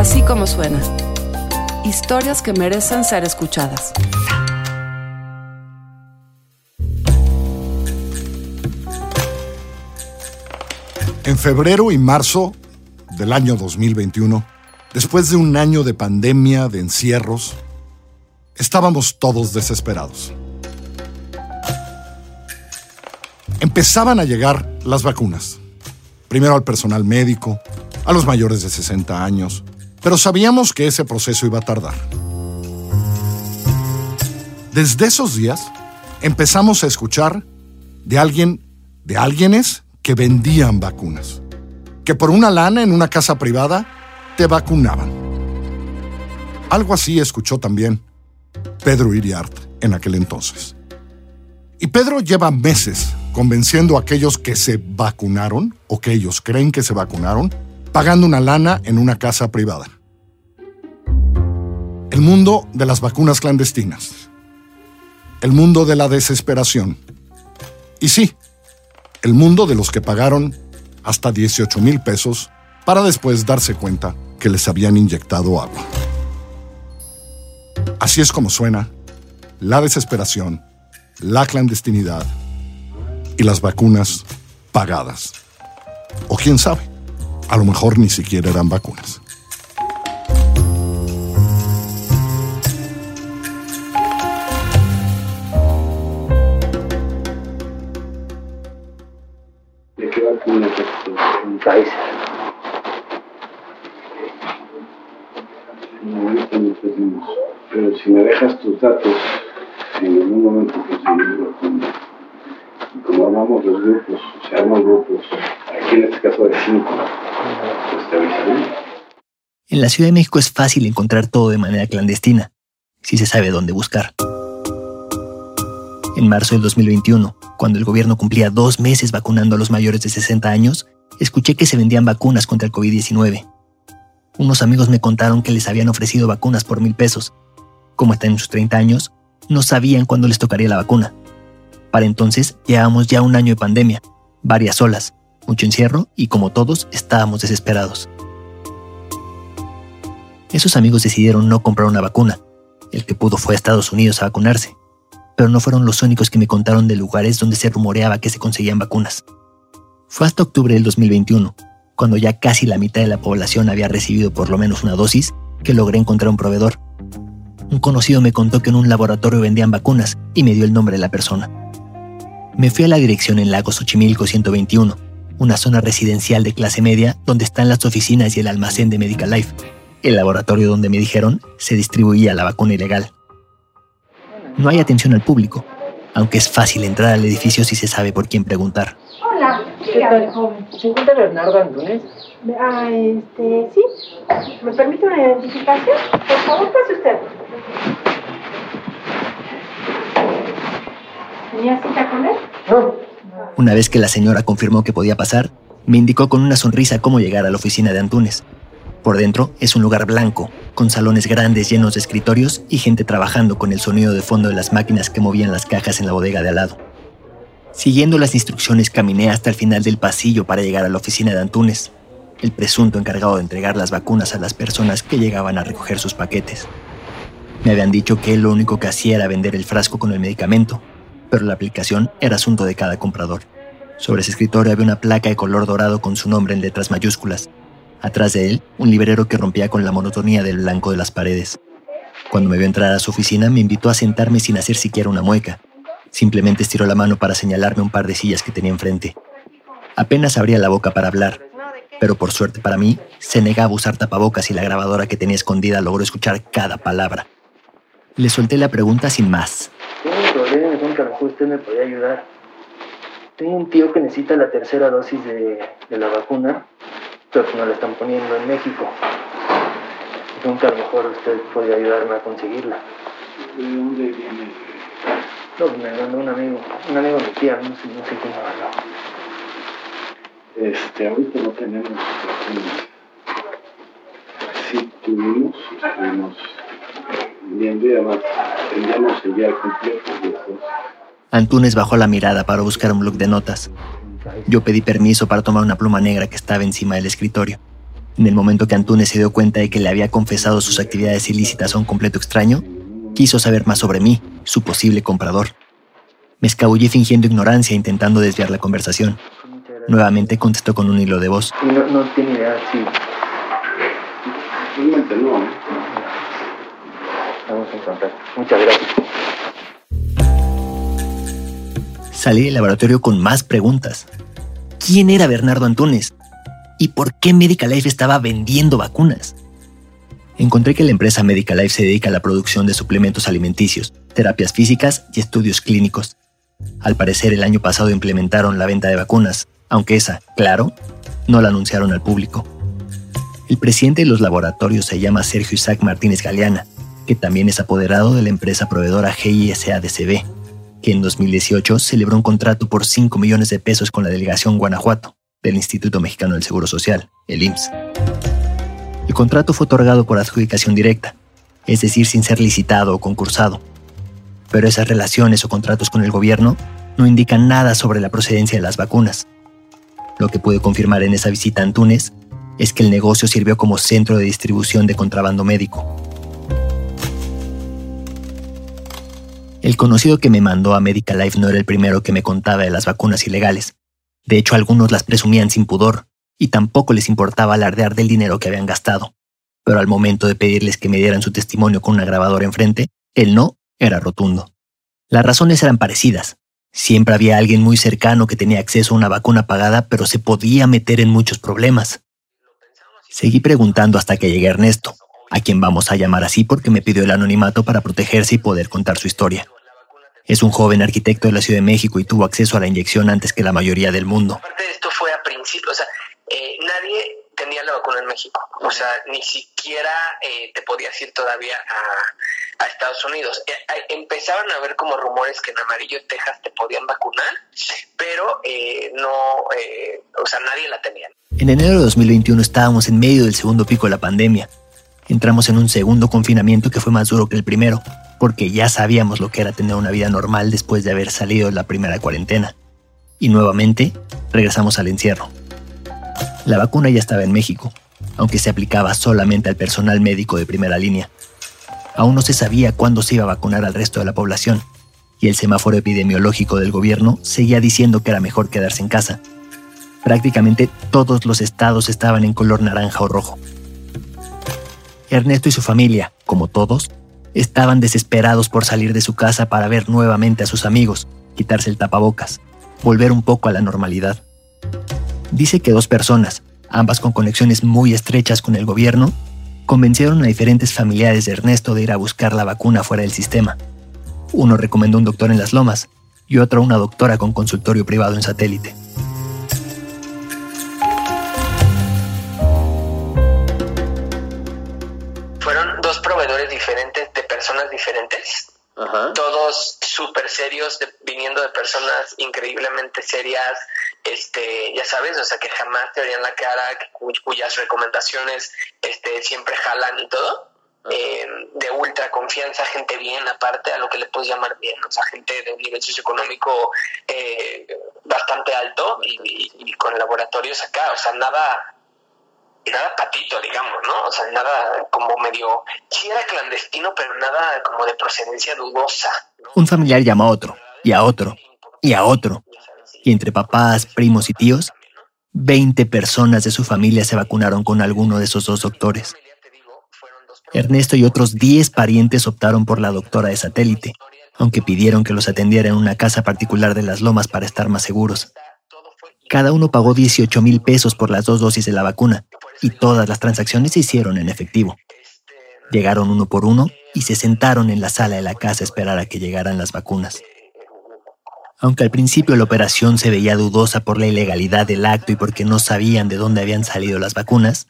Así como suena. Historias que merecen ser escuchadas. En febrero y marzo del año 2021, después de un año de pandemia, de encierros, estábamos todos desesperados. Empezaban a llegar las vacunas. Primero al personal médico, a los mayores de 60 años, pero sabíamos que ese proceso iba a tardar. Desde esos días empezamos a escuchar de alguien, de alguienes que vendían vacunas, que por una lana en una casa privada te vacunaban. Algo así escuchó también Pedro Iriart en aquel entonces. Y Pedro lleva meses convenciendo a aquellos que se vacunaron o que ellos creen que se vacunaron, pagando una lana en una casa privada. El mundo de las vacunas clandestinas. El mundo de la desesperación. Y sí, el mundo de los que pagaron hasta 18 mil pesos para después darse cuenta que les habían inyectado agua. Así es como suena la desesperación, la clandestinidad y las vacunas pagadas. O quién sabe, a lo mejor ni siquiera eran vacunas. pero si me dejas tus datos, en algún momento conseguimos Y como armamos los grupos, se arman grupos, aquí en este caso de cinco, pues te avisaré. En la Ciudad de México es fácil encontrar todo de manera clandestina, si se sabe dónde buscar. En marzo del 2021, cuando el gobierno cumplía dos meses vacunando a los mayores de 60 años, escuché que se vendían vacunas contra el COVID-19. Unos amigos me contaron que les habían ofrecido vacunas por mil pesos. Como están en sus 30 años, no sabían cuándo les tocaría la vacuna. Para entonces llevábamos ya un año de pandemia, varias olas, mucho encierro y como todos estábamos desesperados. Esos amigos decidieron no comprar una vacuna. El que pudo fue a Estados Unidos a vacunarse. Pero no fueron los únicos que me contaron de lugares donde se rumoreaba que se conseguían vacunas. Fue hasta octubre del 2021, cuando ya casi la mitad de la población había recibido por lo menos una dosis, que logré encontrar un proveedor. Un conocido me contó que en un laboratorio vendían vacunas y me dio el nombre de la persona. Me fui a la dirección en Lago Xochimilco 121, una zona residencial de clase media donde están las oficinas y el almacén de Medical Life, el laboratorio donde me dijeron se distribuía la vacuna ilegal. No hay atención al público, aunque es fácil entrar al edificio si se sabe por quién preguntar. Hola, ¿qué tal, joven? ¿Se encuentra Bernardo Antunes? Ah, este, sí. ¿Me permite una identificación? Por favor, pase usted. ¿Tenía cita con él? No. Una vez que la señora confirmó que podía pasar, me indicó con una sonrisa cómo llegar a la oficina de Antunes. Por dentro es un lugar blanco, con salones grandes llenos de escritorios y gente trabajando con el sonido de fondo de las máquinas que movían las cajas en la bodega de al lado. Siguiendo las instrucciones caminé hasta el final del pasillo para llegar a la oficina de Antunes, el presunto encargado de entregar las vacunas a las personas que llegaban a recoger sus paquetes. Me habían dicho que lo único que hacía era vender el frasco con el medicamento, pero la aplicación era asunto de cada comprador. Sobre ese escritorio había una placa de color dorado con su nombre en letras mayúsculas, Atrás de él, un librero que rompía con la monotonía del blanco de las paredes. Cuando me vio entrar a su oficina, me invitó a sentarme sin hacer siquiera una mueca. Simplemente estiró la mano para señalarme un par de sillas que tenía enfrente. Apenas abría la boca para hablar, pero por suerte para mí, se negaba a usar tapabocas y la grabadora que tenía escondida logró escuchar cada palabra. Le solté la pregunta sin más. Tengo un problema, un lo mejor usted me ayudar. Tengo un tío que necesita la tercera dosis de la vacuna pero no la están poniendo en México. Nunca a lo mejor usted podría ayudarme a conseguirla. ¿De dónde viene? No, me mandó un amigo, un amigo de mi tía, no sé, no sé quién me mandó. Este, ahorita no tenemos. Sí tuvimos, estuvimos viendo y además teníamos el día completo. Antunes bajó la mirada para buscar un bloc de notas. Yo pedí permiso para tomar una pluma negra que estaba encima del escritorio. En el momento que Antunes se dio cuenta de que le había confesado sus actividades ilícitas a un completo extraño, quiso saber más sobre mí, su posible comprador. Me escabullí fingiendo ignorancia intentando desviar la conversación. Nuevamente contestó con un hilo de voz. No, no tiene idea, sí. Realmente no, ¿eh? Estamos en contacto. Muchas gracias. Salí del laboratorio con más preguntas. ¿Quién era Bernardo Antunes? ¿Y por qué Medical Life estaba vendiendo vacunas? Encontré que la empresa Medical Life se dedica a la producción de suplementos alimenticios, terapias físicas y estudios clínicos. Al parecer el año pasado implementaron la venta de vacunas, aunque esa, claro, no la anunciaron al público. El presidente de los laboratorios se llama Sergio Isaac Martínez Galeana, que también es apoderado de la empresa proveedora GISADCB, que en 2018 celebró un contrato por 5 millones de pesos con la delegación Guanajuato del Instituto Mexicano del Seguro Social, el IMSS. El contrato fue otorgado por adjudicación directa, es decir, sin ser licitado o concursado. Pero esas relaciones o contratos con el gobierno no indican nada sobre la procedencia de las vacunas. Lo que pude confirmar en esa visita a Antunes es que el negocio sirvió como centro de distribución de contrabando médico. El conocido que me mandó a Medical Life no era el primero que me contaba de las vacunas ilegales. De hecho, algunos las presumían sin pudor, y tampoco les importaba alardear del dinero que habían gastado. Pero al momento de pedirles que me dieran su testimonio con una grabadora enfrente, el no era rotundo. Las razones eran parecidas. Siempre había alguien muy cercano que tenía acceso a una vacuna pagada, pero se podía meter en muchos problemas. Seguí preguntando hasta que llegué Ernesto, a quien vamos a llamar así porque me pidió el anonimato para protegerse y poder contar su historia. Es un joven arquitecto de la Ciudad de México y tuvo acceso a la inyección antes que la mayoría del mundo. Aparte de esto fue a principio, o sea, eh, nadie tenía la vacuna en México. O sea, ni siquiera eh, te podías ir todavía a, a Estados Unidos. Eh, eh, empezaban a haber como rumores que en Amarillo, Texas, te podían vacunar, pero eh, no, eh, o sea, nadie la tenía. En enero de 2021 estábamos en medio del segundo pico de la pandemia. Entramos en un segundo confinamiento que fue más duro que el primero, porque ya sabíamos lo que era tener una vida normal después de haber salido de la primera cuarentena. Y nuevamente regresamos al encierro. La vacuna ya estaba en México, aunque se aplicaba solamente al personal médico de primera línea. Aún no se sabía cuándo se iba a vacunar al resto de la población, y el semáforo epidemiológico del gobierno seguía diciendo que era mejor quedarse en casa. Prácticamente todos los estados estaban en color naranja o rojo. Ernesto y su familia, como todos, estaban desesperados por salir de su casa para ver nuevamente a sus amigos, quitarse el tapabocas, volver un poco a la normalidad. Dice que dos personas, ambas con conexiones muy estrechas con el gobierno, convencieron a diferentes familiares de Ernesto de ir a buscar la vacuna fuera del sistema. Uno recomendó un doctor en las lomas y otro una doctora con consultorio privado en satélite. Ajá. todos súper serios, de- viniendo de personas increíblemente serias, este, ya sabes, o sea, que jamás te verían la cara, que cu- cuyas recomendaciones este, siempre jalan y todo. eh, de ultra confianza, gente bien, aparte a lo que le puedes llamar bien, o sea, gente de un nivel socioeconómico eh, bastante alto y, y- y con laboratorios acá, o sea, nada, nada patito, digamos, ¿no? O sea, nada como medio, sí era clandestino, pero nada como de procedencia dudosa. Un familiar llama a otro, y a otro, y a otro. Y entre papás, primos y tíos, 20 personas de su familia se vacunaron con alguno de esos dos doctores. Ernesto y otros 10 parientes optaron por la doctora de satélite, aunque pidieron que los atendiera en una casa particular de las lomas para estar más seguros. Cada uno pagó 18 mil pesos por las dos dosis de la vacuna, y todas las transacciones se hicieron en efectivo. Llegaron uno por uno y se sentaron en la sala de la casa a esperar a que llegaran las vacunas. Aunque al principio la operación se veía dudosa por la ilegalidad del acto y porque no sabían de dónde habían salido las vacunas,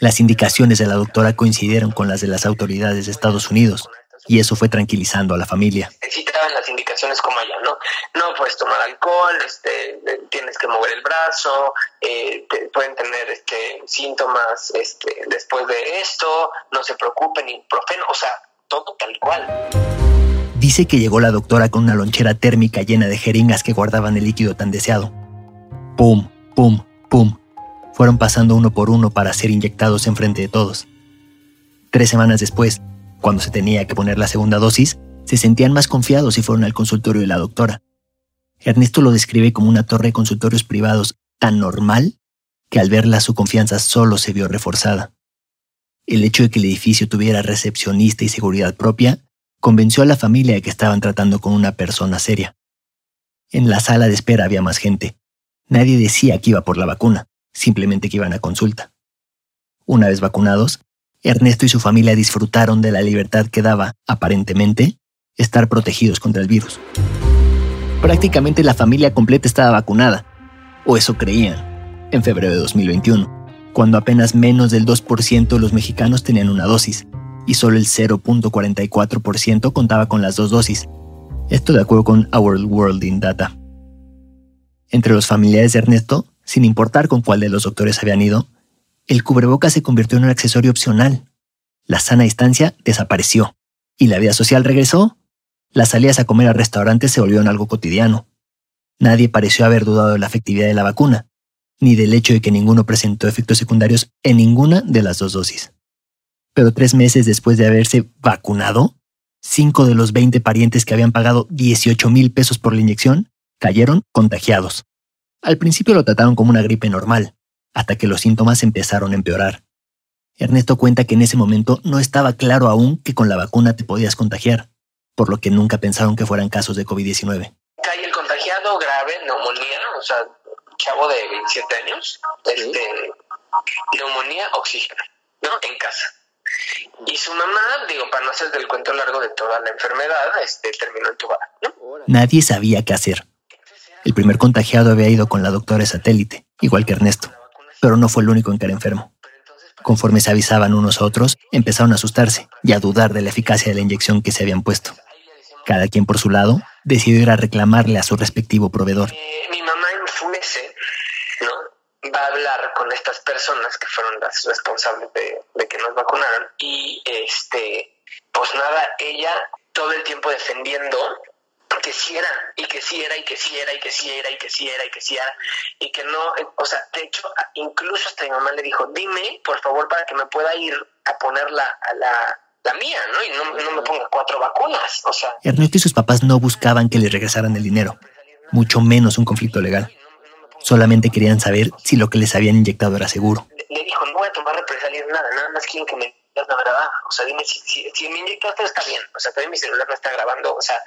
las indicaciones de la doctora coincidieron con las de las autoridades de Estados Unidos, y eso fue tranquilizando a la familia. daban las indicaciones como allá, ¿no? No puedes tomar alcohol, este, eh, tienes que mover el brazo, eh, te- pueden tener este, síntomas este, después de esto, no se preocupen, ibuprofeno, o sea, todo tal cual. Dice que llegó la doctora con una lonchera térmica llena de jeringas que guardaban el líquido tan deseado. Pum, pum, pum. fueron pasando uno por uno para ser inyectados en frente de todos. Tres semanas después, cuando se tenía que poner la segunda dosis, se sentían más confiados y fueron al consultorio de la doctora. Ernesto lo describe como una torre de consultorios privados tan normal que al verla su confianza solo se vio reforzada. El hecho de que el edificio tuviera recepcionista y seguridad propia convenció a la familia de que estaban tratando con una persona seria. En la sala de espera había más gente. Nadie decía que iba por la vacuna, simplemente que iban a consulta. Una vez vacunados, Ernesto y su familia disfrutaron de la libertad que daba, aparentemente, estar protegidos contra el virus. Prácticamente la familia completa estaba vacunada, o eso creían, en febrero de 2021, cuando apenas menos del 2% de los mexicanos tenían una dosis y solo el 0.44% contaba con las dos dosis. Esto de acuerdo con Our World in Data. Entre los familiares de Ernesto, sin importar con cuál de los doctores habían ido, el cubreboca se convirtió en un accesorio opcional. La sana distancia desapareció y la vida social regresó. Las salidas a comer a restaurantes se volvieron algo cotidiano. Nadie pareció haber dudado de la efectividad de la vacuna, ni del hecho de que ninguno presentó efectos secundarios en ninguna de las dos dosis. Pero tres meses después de haberse vacunado, cinco de los 20 parientes que habían pagado 18 mil pesos por la inyección cayeron contagiados. Al principio lo trataron como una gripe normal, hasta que los síntomas empezaron a empeorar. Ernesto cuenta que en ese momento no estaba claro aún que con la vacuna te podías contagiar, por lo que nunca pensaron que fueran casos de COVID-19. Cae el contagiado grave, neumonía, o sea, chavo de 27 años, este, neumonía, oxígeno, ¿no? En casa. Y su mamá, digo, para no hacer del cuento largo de toda la enfermedad, este, terminó entubada, ¿no? Nadie sabía qué hacer. El primer contagiado había ido con la doctora satélite, igual que Ernesto, pero no fue el único en caer enfermo. Conforme se avisaban unos a otros, empezaron a asustarse y a dudar de la eficacia de la inyección que se habían puesto. Cada quien por su lado decidió ir a reclamarle a su respectivo proveedor. Mi mamá enfurece, ¿no? Va a hablar con estas personas que fueron las responsables de, de que nos vacunaran y este, pues nada, ella todo el tiempo defendiendo que sí era, y que sí era, y que sí era, y que sí era, y que sí era, y que sí era, y que no, eh, o sea, de hecho, incluso hasta mi mamá le dijo, dime, por favor, para que me pueda ir a poner la, a la, la mía, ¿no? Y no, no me ponga cuatro vacunas, o sea. Ernesto y sus papás no buscaban que les regresaran el dinero, mucho menos un conflicto legal. Solamente querían saber si lo que les habían inyectado era seguro. Le dijo, no voy a tomar represalias nada, nada más quiero que me digas la verdad. O sea, dime si, si, si me inyectaste está bien. O sea, todavía mi celular no está grabando. O sea,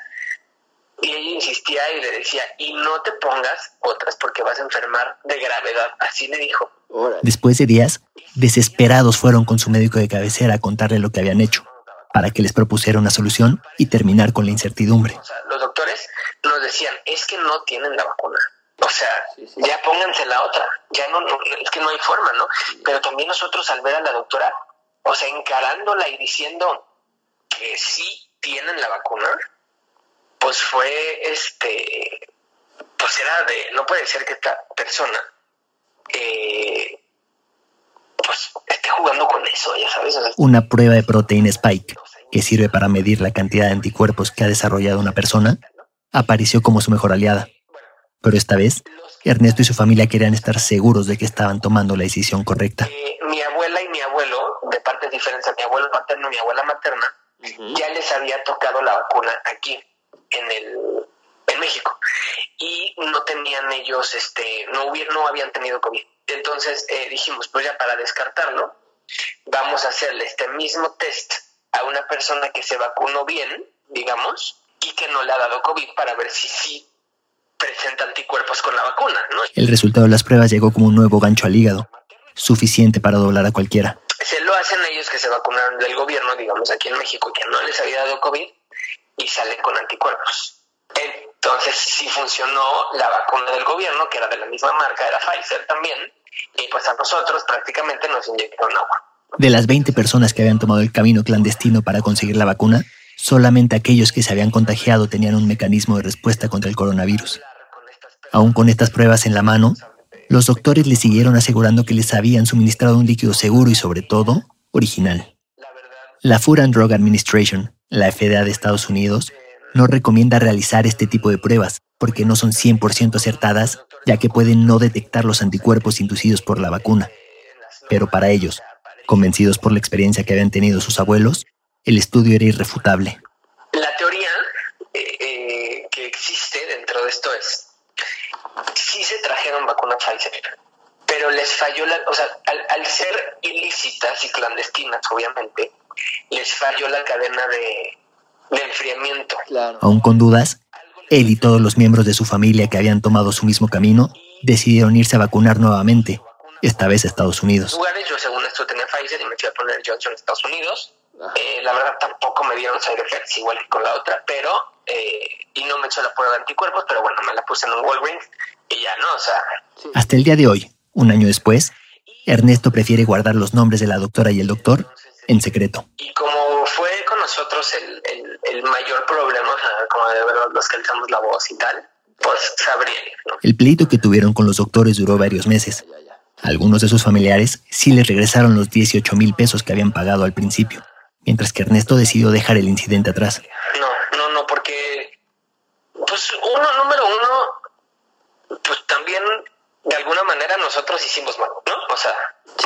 y ella insistía y le decía, y no te pongas otras porque vas a enfermar de gravedad. Así le dijo. Después de días, desesperados fueron con su médico de cabecera a contarle lo que habían hecho, para que les propusiera una solución y terminar con la incertidumbre. O sea, los doctores nos decían, es que no tienen la vacuna. O sea, ya pónganse la otra. Ya no, no, es que no hay forma, ¿no? Pero también nosotros al ver a la doctora, o sea, encarándola y diciendo que sí tienen la vacuna, pues fue este pues era de no puede ser que esta persona eh, pues esté jugando con eso ya sabes o sea, Una prueba de proteína Spike, que sirve para medir la cantidad de anticuerpos que ha desarrollado una persona, apareció como su mejor aliada. Pero esta vez, Ernesto y su familia querían estar seguros de que estaban tomando la decisión correcta. eh, mi abuela y mi abuelo de partes diferentes mi abuelo materno y mi abuela materna ya les había tocado la vacuna aquí en el en México. Y no tenían ellos este no hubieron no habían tenido covid. Entonces eh, dijimos pues ya para descartarlo vamos a hacerle este mismo test a una persona que se vacunó bien digamos y que no le ha dado covid para ver si sí presenta anticuerpos con la vacuna no El resultado de las pruebas llegó como un nuevo gancho al hígado, suficiente para doblar a cualquiera. se lo hacen ellos que se vacunaron del gobierno, digamos aquí en México, que no les había dado COVID y salen con anticuerpos. Entonces sí funcionó la vacuna del gobierno, que era de la misma marca, era Pfizer también, y pues a nosotros prácticamente nos inyectaron agua. De las 20 personas que habían tomado el camino clandestino para conseguir la vacuna, solamente aquellos que se habían contagiado tenían un mecanismo de respuesta contra el coronavirus. Aún con estas pruebas en la mano, los doctores les siguieron asegurando que les habían suministrado un líquido seguro y sobre todo, original. La Food and Drug Administration, la FDA de Estados Unidos, no recomienda realizar este tipo de pruebas, porque no son 100% acertadas, ya que pueden no detectar los anticuerpos inducidos por la vacuna. Pero para ellos, convencidos por la experiencia que habían tenido sus abuelos, el estudio era irrefutable. La teoría eh, eh, que existe dentro de esto es, sí se trajeron vacunas Pfizer, pero les falló la, o sea, al, ser ilícitas y clandestinas, obviamente, les falló la cadena de, enfriamiento. Aún con dudas, él y todos los miembros de su familia que habían tomado su mismo camino decidieron irse a vacunar nuevamente, esta vez a Estados Unidos. Yo según esto tenía Pfizer y me fui a poner Johnson en Estados Unidos. Eh, la verdad tampoco me dieron side effects igual que con la otra, pero eh, y no me echó la prueba de anticuerpos, pero bueno, me la puse en un Walgreens y ya no, o sea. Hasta el día de hoy, un año después, Ernesto prefiere guardar los nombres de la doctora y el doctor en secreto. Y como fue con nosotros el, el, mayor problema, como de ver los que alzamos la voz y tal, pues sabría. El pleito que tuvieron con los doctores duró varios meses. Algunos de sus familiares sí les regresaron los 18 mil pesos que habían pagado al principio, mientras que Ernesto decidió dejar el incidente atrás. No, no, no, porque, pues uno, número uno, pues también de alguna manera nosotros hicimos mal, ¿no? O sea,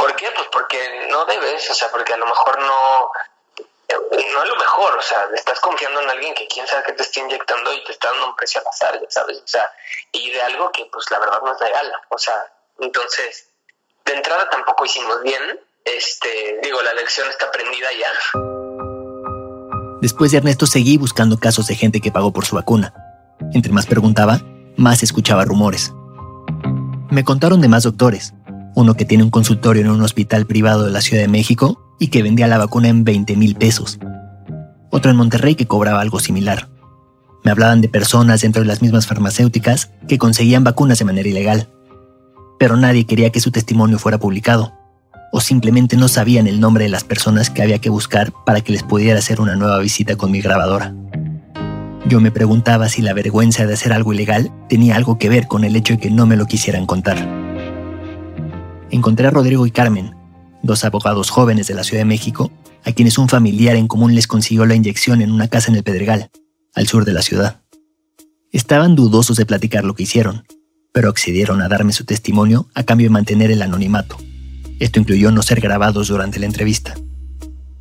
¿por qué? Pues porque no debes, o sea, porque a lo mejor no, no es lo mejor, o sea, estás confiando en alguien que quién sabe que te está inyectando y te está dando un precio al azar, ¿sabes? O sea, y de algo que pues la verdad no es real, o sea, entonces, de entrada tampoco hicimos bien, este, digo, la lección está aprendida ya. Después de Ernesto seguí buscando casos de gente que pagó por su vacuna. Entre más preguntaba, más escuchaba rumores. Me contaron de más doctores, uno que tiene un consultorio en un hospital privado de la Ciudad de México y que vendía la vacuna en 20 mil pesos. Otro en Monterrey que cobraba algo similar. Me hablaban de personas dentro de las mismas farmacéuticas que conseguían vacunas de manera ilegal. Pero nadie quería que su testimonio fuera publicado, o simplemente no sabían el nombre de las personas que había que buscar para que les pudiera hacer una nueva visita con mi grabadora. Yo me preguntaba si la vergüenza de hacer algo ilegal tenía algo que ver con el hecho de que no me lo quisieran contar. Encontré a Rodrigo y Carmen, dos abogados jóvenes de la Ciudad de México, a quienes un familiar en común les consiguió la inyección en una casa en el Pedregal, al sur de la ciudad. Estaban dudosos de platicar lo que hicieron, pero accedieron a darme su testimonio a cambio de mantener el anonimato. Esto incluyó no ser grabados durante la entrevista.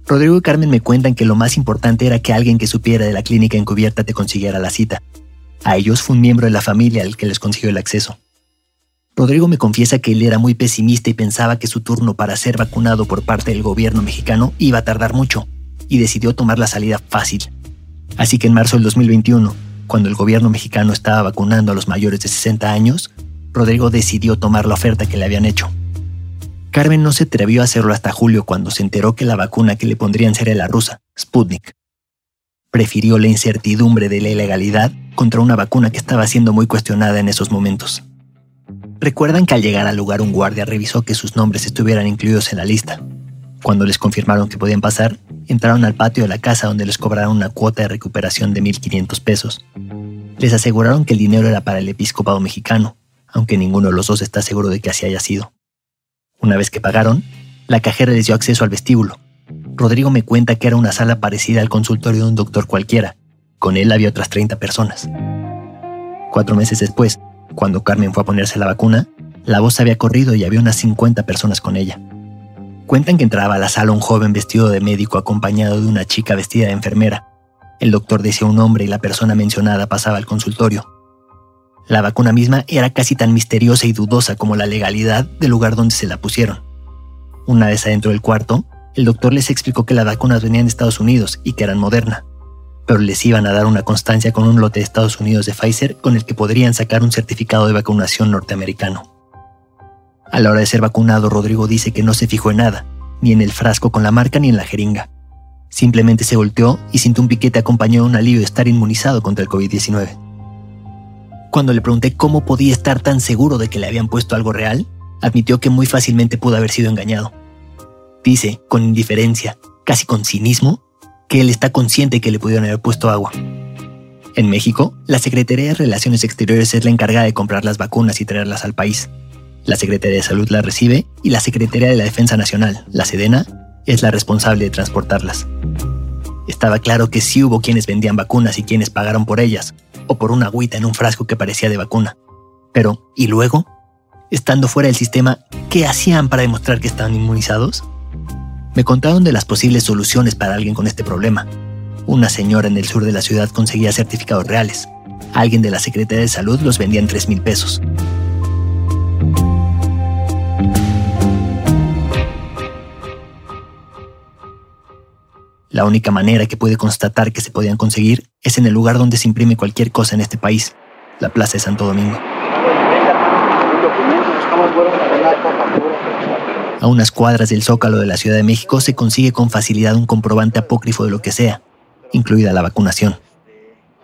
Rodrigo y Carmen me cuentan que lo más importante era que alguien que supiera de la clínica encubierta te consiguiera la cita. A ellos fue un miembro de la familia el que les consiguió el acceso. Rodrigo me confiesa que él era muy pesimista y pensaba que su turno para ser vacunado por parte del gobierno mexicano iba a tardar mucho, y decidió tomar la salida fácil. Así que en marzo del 2021, cuando el gobierno mexicano estaba vacunando a los mayores de 60 años, Rodrigo decidió tomar la oferta que le habían hecho. Carmen no se atrevió a hacerlo hasta julio cuando se enteró que la vacuna que le pondrían sería la rusa, Sputnik. Prefirió la incertidumbre de la ilegalidad contra una vacuna que estaba siendo muy cuestionada en esos momentos. Recuerdan que al llegar al lugar un guardia revisó que sus nombres estuvieran incluidos en la lista. Cuando les confirmaron que podían pasar, entraron al patio de la casa donde les cobraron una cuota de recuperación de 1.500 pesos. Les aseguraron que el dinero era para el episcopado mexicano, aunque ninguno de los dos está seguro de que así haya sido. Una vez que pagaron, la cajera les dio acceso al vestíbulo. Rodrigo me cuenta que era una sala parecida al consultorio de un doctor cualquiera. Con él había otras 30 personas. Cuatro meses después, cuando Carmen fue a ponerse la vacuna, la voz había corrido y había unas 50 personas con ella. Cuentan que entraba a la sala un joven vestido de médico acompañado de una chica vestida de enfermera. El doctor decía un nombre y la persona mencionada pasaba al consultorio. La vacuna misma era casi tan misteriosa y dudosa como la legalidad del lugar donde se la pusieron. Una vez adentro del cuarto, el doctor les explicó que las vacunas venían de Estados Unidos y que eran Moderna, pero les iban a dar una constancia con un lote de Estados Unidos de Pfizer con el que podrían sacar un certificado de vacunación norteamericano. A la hora de ser vacunado, Rodrigo dice que no se fijó en nada, ni en el frasco con la marca ni en la jeringa. Simplemente se volteó y sintió un piquete acompañado de un alivio de estar inmunizado contra el COVID-19. Cuando le pregunté cómo podía estar tan seguro de que le habían puesto algo real, admitió que muy fácilmente pudo haber sido engañado. Dice, con indiferencia, casi con cinismo, que él está consciente que le pudieron haber puesto agua. En México, la Secretaría de Relaciones Exteriores es la encargada de comprar las vacunas y traerlas al país. La Secretaría de Salud las recibe y la Secretaría de la Defensa Nacional, la Sedena, es la responsable de transportarlas. Estaba claro que sí hubo quienes vendían vacunas y quienes pagaron por ellas, o por una agüita en un frasco que parecía de vacuna. Pero, ¿y luego? Estando fuera del sistema, ¿qué hacían para demostrar que estaban inmunizados? Me contaron de las posibles soluciones para alguien con este problema. Una señora en el sur de la ciudad conseguía certificados reales. Alguien de la Secretaría de Salud los vendía en 3 mil pesos. La única manera que pude constatar que se podían conseguir es en el lugar donde se imprime cualquier cosa en este país, la Plaza de Santo Domingo. A unas cuadras del zócalo de la Ciudad de México se consigue con facilidad un comprobante apócrifo de lo que sea, incluida la vacunación.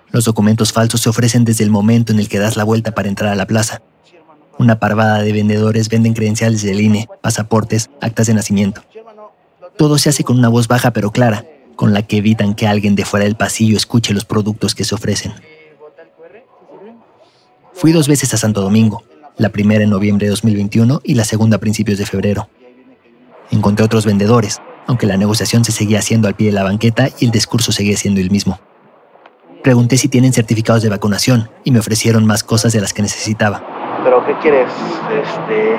Los documentos falsos se ofrecen desde el momento en el que das la vuelta para entrar a la plaza. Una parvada de vendedores venden credenciales del INE, pasaportes, actas de nacimiento. Todo se hace con una voz baja pero clara, con la que evitan que alguien de fuera del pasillo escuche los productos que se ofrecen. Fui dos veces a Santo Domingo, la primera en noviembre de 2021 y la segunda a principios de febrero. Encontré otros vendedores, aunque la negociación se seguía haciendo al pie de la banqueta y el discurso seguía siendo el mismo. Pregunté si tienen certificados de vacunación y me ofrecieron más cosas de las que necesitaba. ¿Pero qué quieres? Este,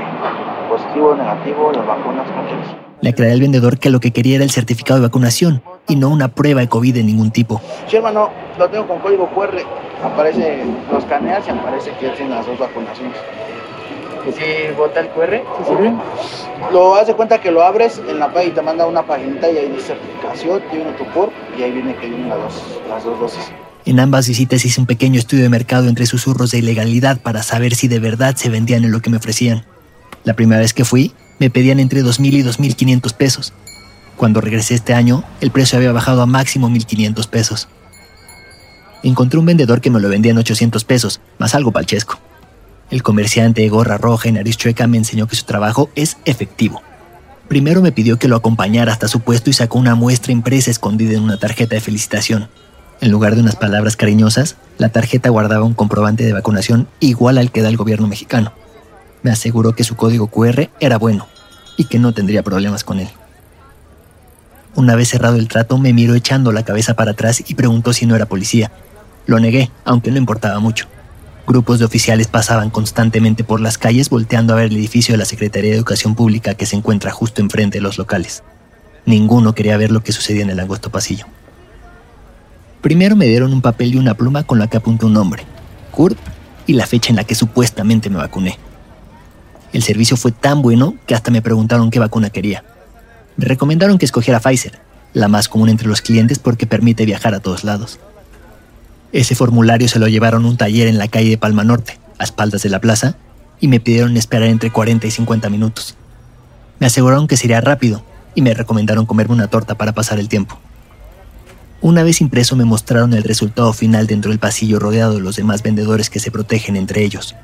¿Positivo, negativo, las vacunas? ¿Qué le aclaré al vendedor que lo que quería era el certificado de vacunación y no una prueba de COVID de ningún tipo. Sí, hermano, lo tengo con código QR. Aparece, los caneas y aparece que las dos vacunaciones. ¿Y si bota el QR? ¿Sí sirve? Lo hace cuenta que lo abres en la página y te manda una paginita y ahí dice certificación, tiene tu por y ahí viene que vienen las dos, las dos dosis. En ambas visitas hice un pequeño estudio de mercado entre susurros de ilegalidad para saber si de verdad se vendían en lo que me ofrecían. La primera vez que fui, me pedían entre 2.000 y 2.500 pesos. Cuando regresé este año, el precio había bajado a máximo 1.500 pesos. Encontré un vendedor que me lo vendía en 800 pesos, más algo palchesco. El comerciante de gorra roja y nariz chueca me enseñó que su trabajo es efectivo. Primero me pidió que lo acompañara hasta su puesto y sacó una muestra impresa escondida en una tarjeta de felicitación. En lugar de unas palabras cariñosas, la tarjeta guardaba un comprobante de vacunación igual al que da el gobierno mexicano. Me aseguró que su código QR era bueno y que no tendría problemas con él. Una vez cerrado el trato, me miró echando la cabeza para atrás y preguntó si no era policía. Lo negué, aunque no importaba mucho. Grupos de oficiales pasaban constantemente por las calles volteando a ver el edificio de la Secretaría de Educación Pública que se encuentra justo enfrente de los locales. Ninguno quería ver lo que sucedía en el angosto pasillo. Primero me dieron un papel y una pluma con la que apuntó un nombre, Kurt, y la fecha en la que supuestamente me vacuné. El servicio fue tan bueno que hasta me preguntaron qué vacuna quería. Me recomendaron que escogiera Pfizer, la más común entre los clientes porque permite viajar a todos lados. Ese formulario se lo llevaron a un taller en la calle de Palma Norte, a espaldas de la plaza, y me pidieron esperar entre 40 y 50 minutos. Me aseguraron que sería rápido y me recomendaron comerme una torta para pasar el tiempo. Una vez impreso me mostraron el resultado final dentro del pasillo rodeado de los demás vendedores que se protegen entre ellos.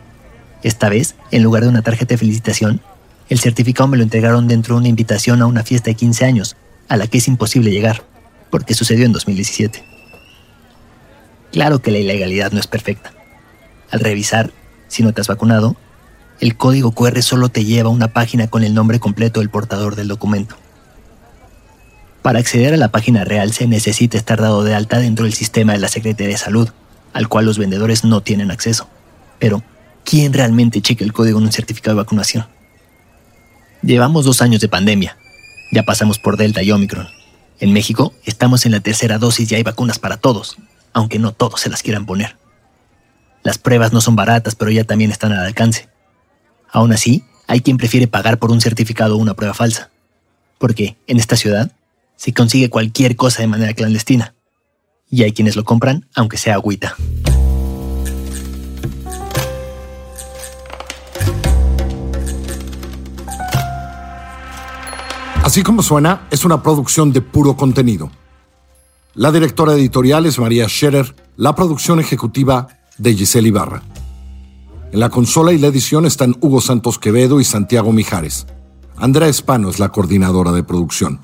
Esta vez, en lugar de una tarjeta de felicitación, el certificado me lo entregaron dentro de una invitación a una fiesta de 15 años, a la que es imposible llegar, porque sucedió en 2017. Claro que la ilegalidad no es perfecta. Al revisar, si no te has vacunado, el código QR solo te lleva a una página con el nombre completo del portador del documento. Para acceder a la página real se necesita estar dado de alta dentro del sistema de la Secretaría de Salud, al cual los vendedores no tienen acceso. Pero, ¿quién realmente checa el código en un certificado de vacunación? Llevamos dos años de pandemia. Ya pasamos por Delta y Omicron. En México estamos en la tercera dosis y hay vacunas para todos, aunque no todos se las quieran poner. Las pruebas no son baratas, pero ya también están al alcance. Aún así, hay quien prefiere pagar por un certificado o una prueba falsa. Porque en esta ciudad se consigue cualquier cosa de manera clandestina. Y hay quienes lo compran aunque sea agüita. Así como suena, es una producción de puro contenido. La directora editorial es María Scherer, la producción ejecutiva de Giselle Ibarra. En la consola y la edición están Hugo Santos Quevedo y Santiago Mijares. Andrea Espano es la coordinadora de producción.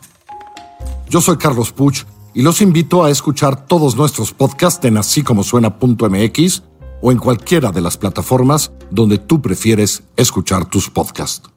Yo soy Carlos Puch y los invito a escuchar todos nuestros podcasts en así como suena.mx o en cualquiera de las plataformas donde tú prefieres escuchar tus podcasts.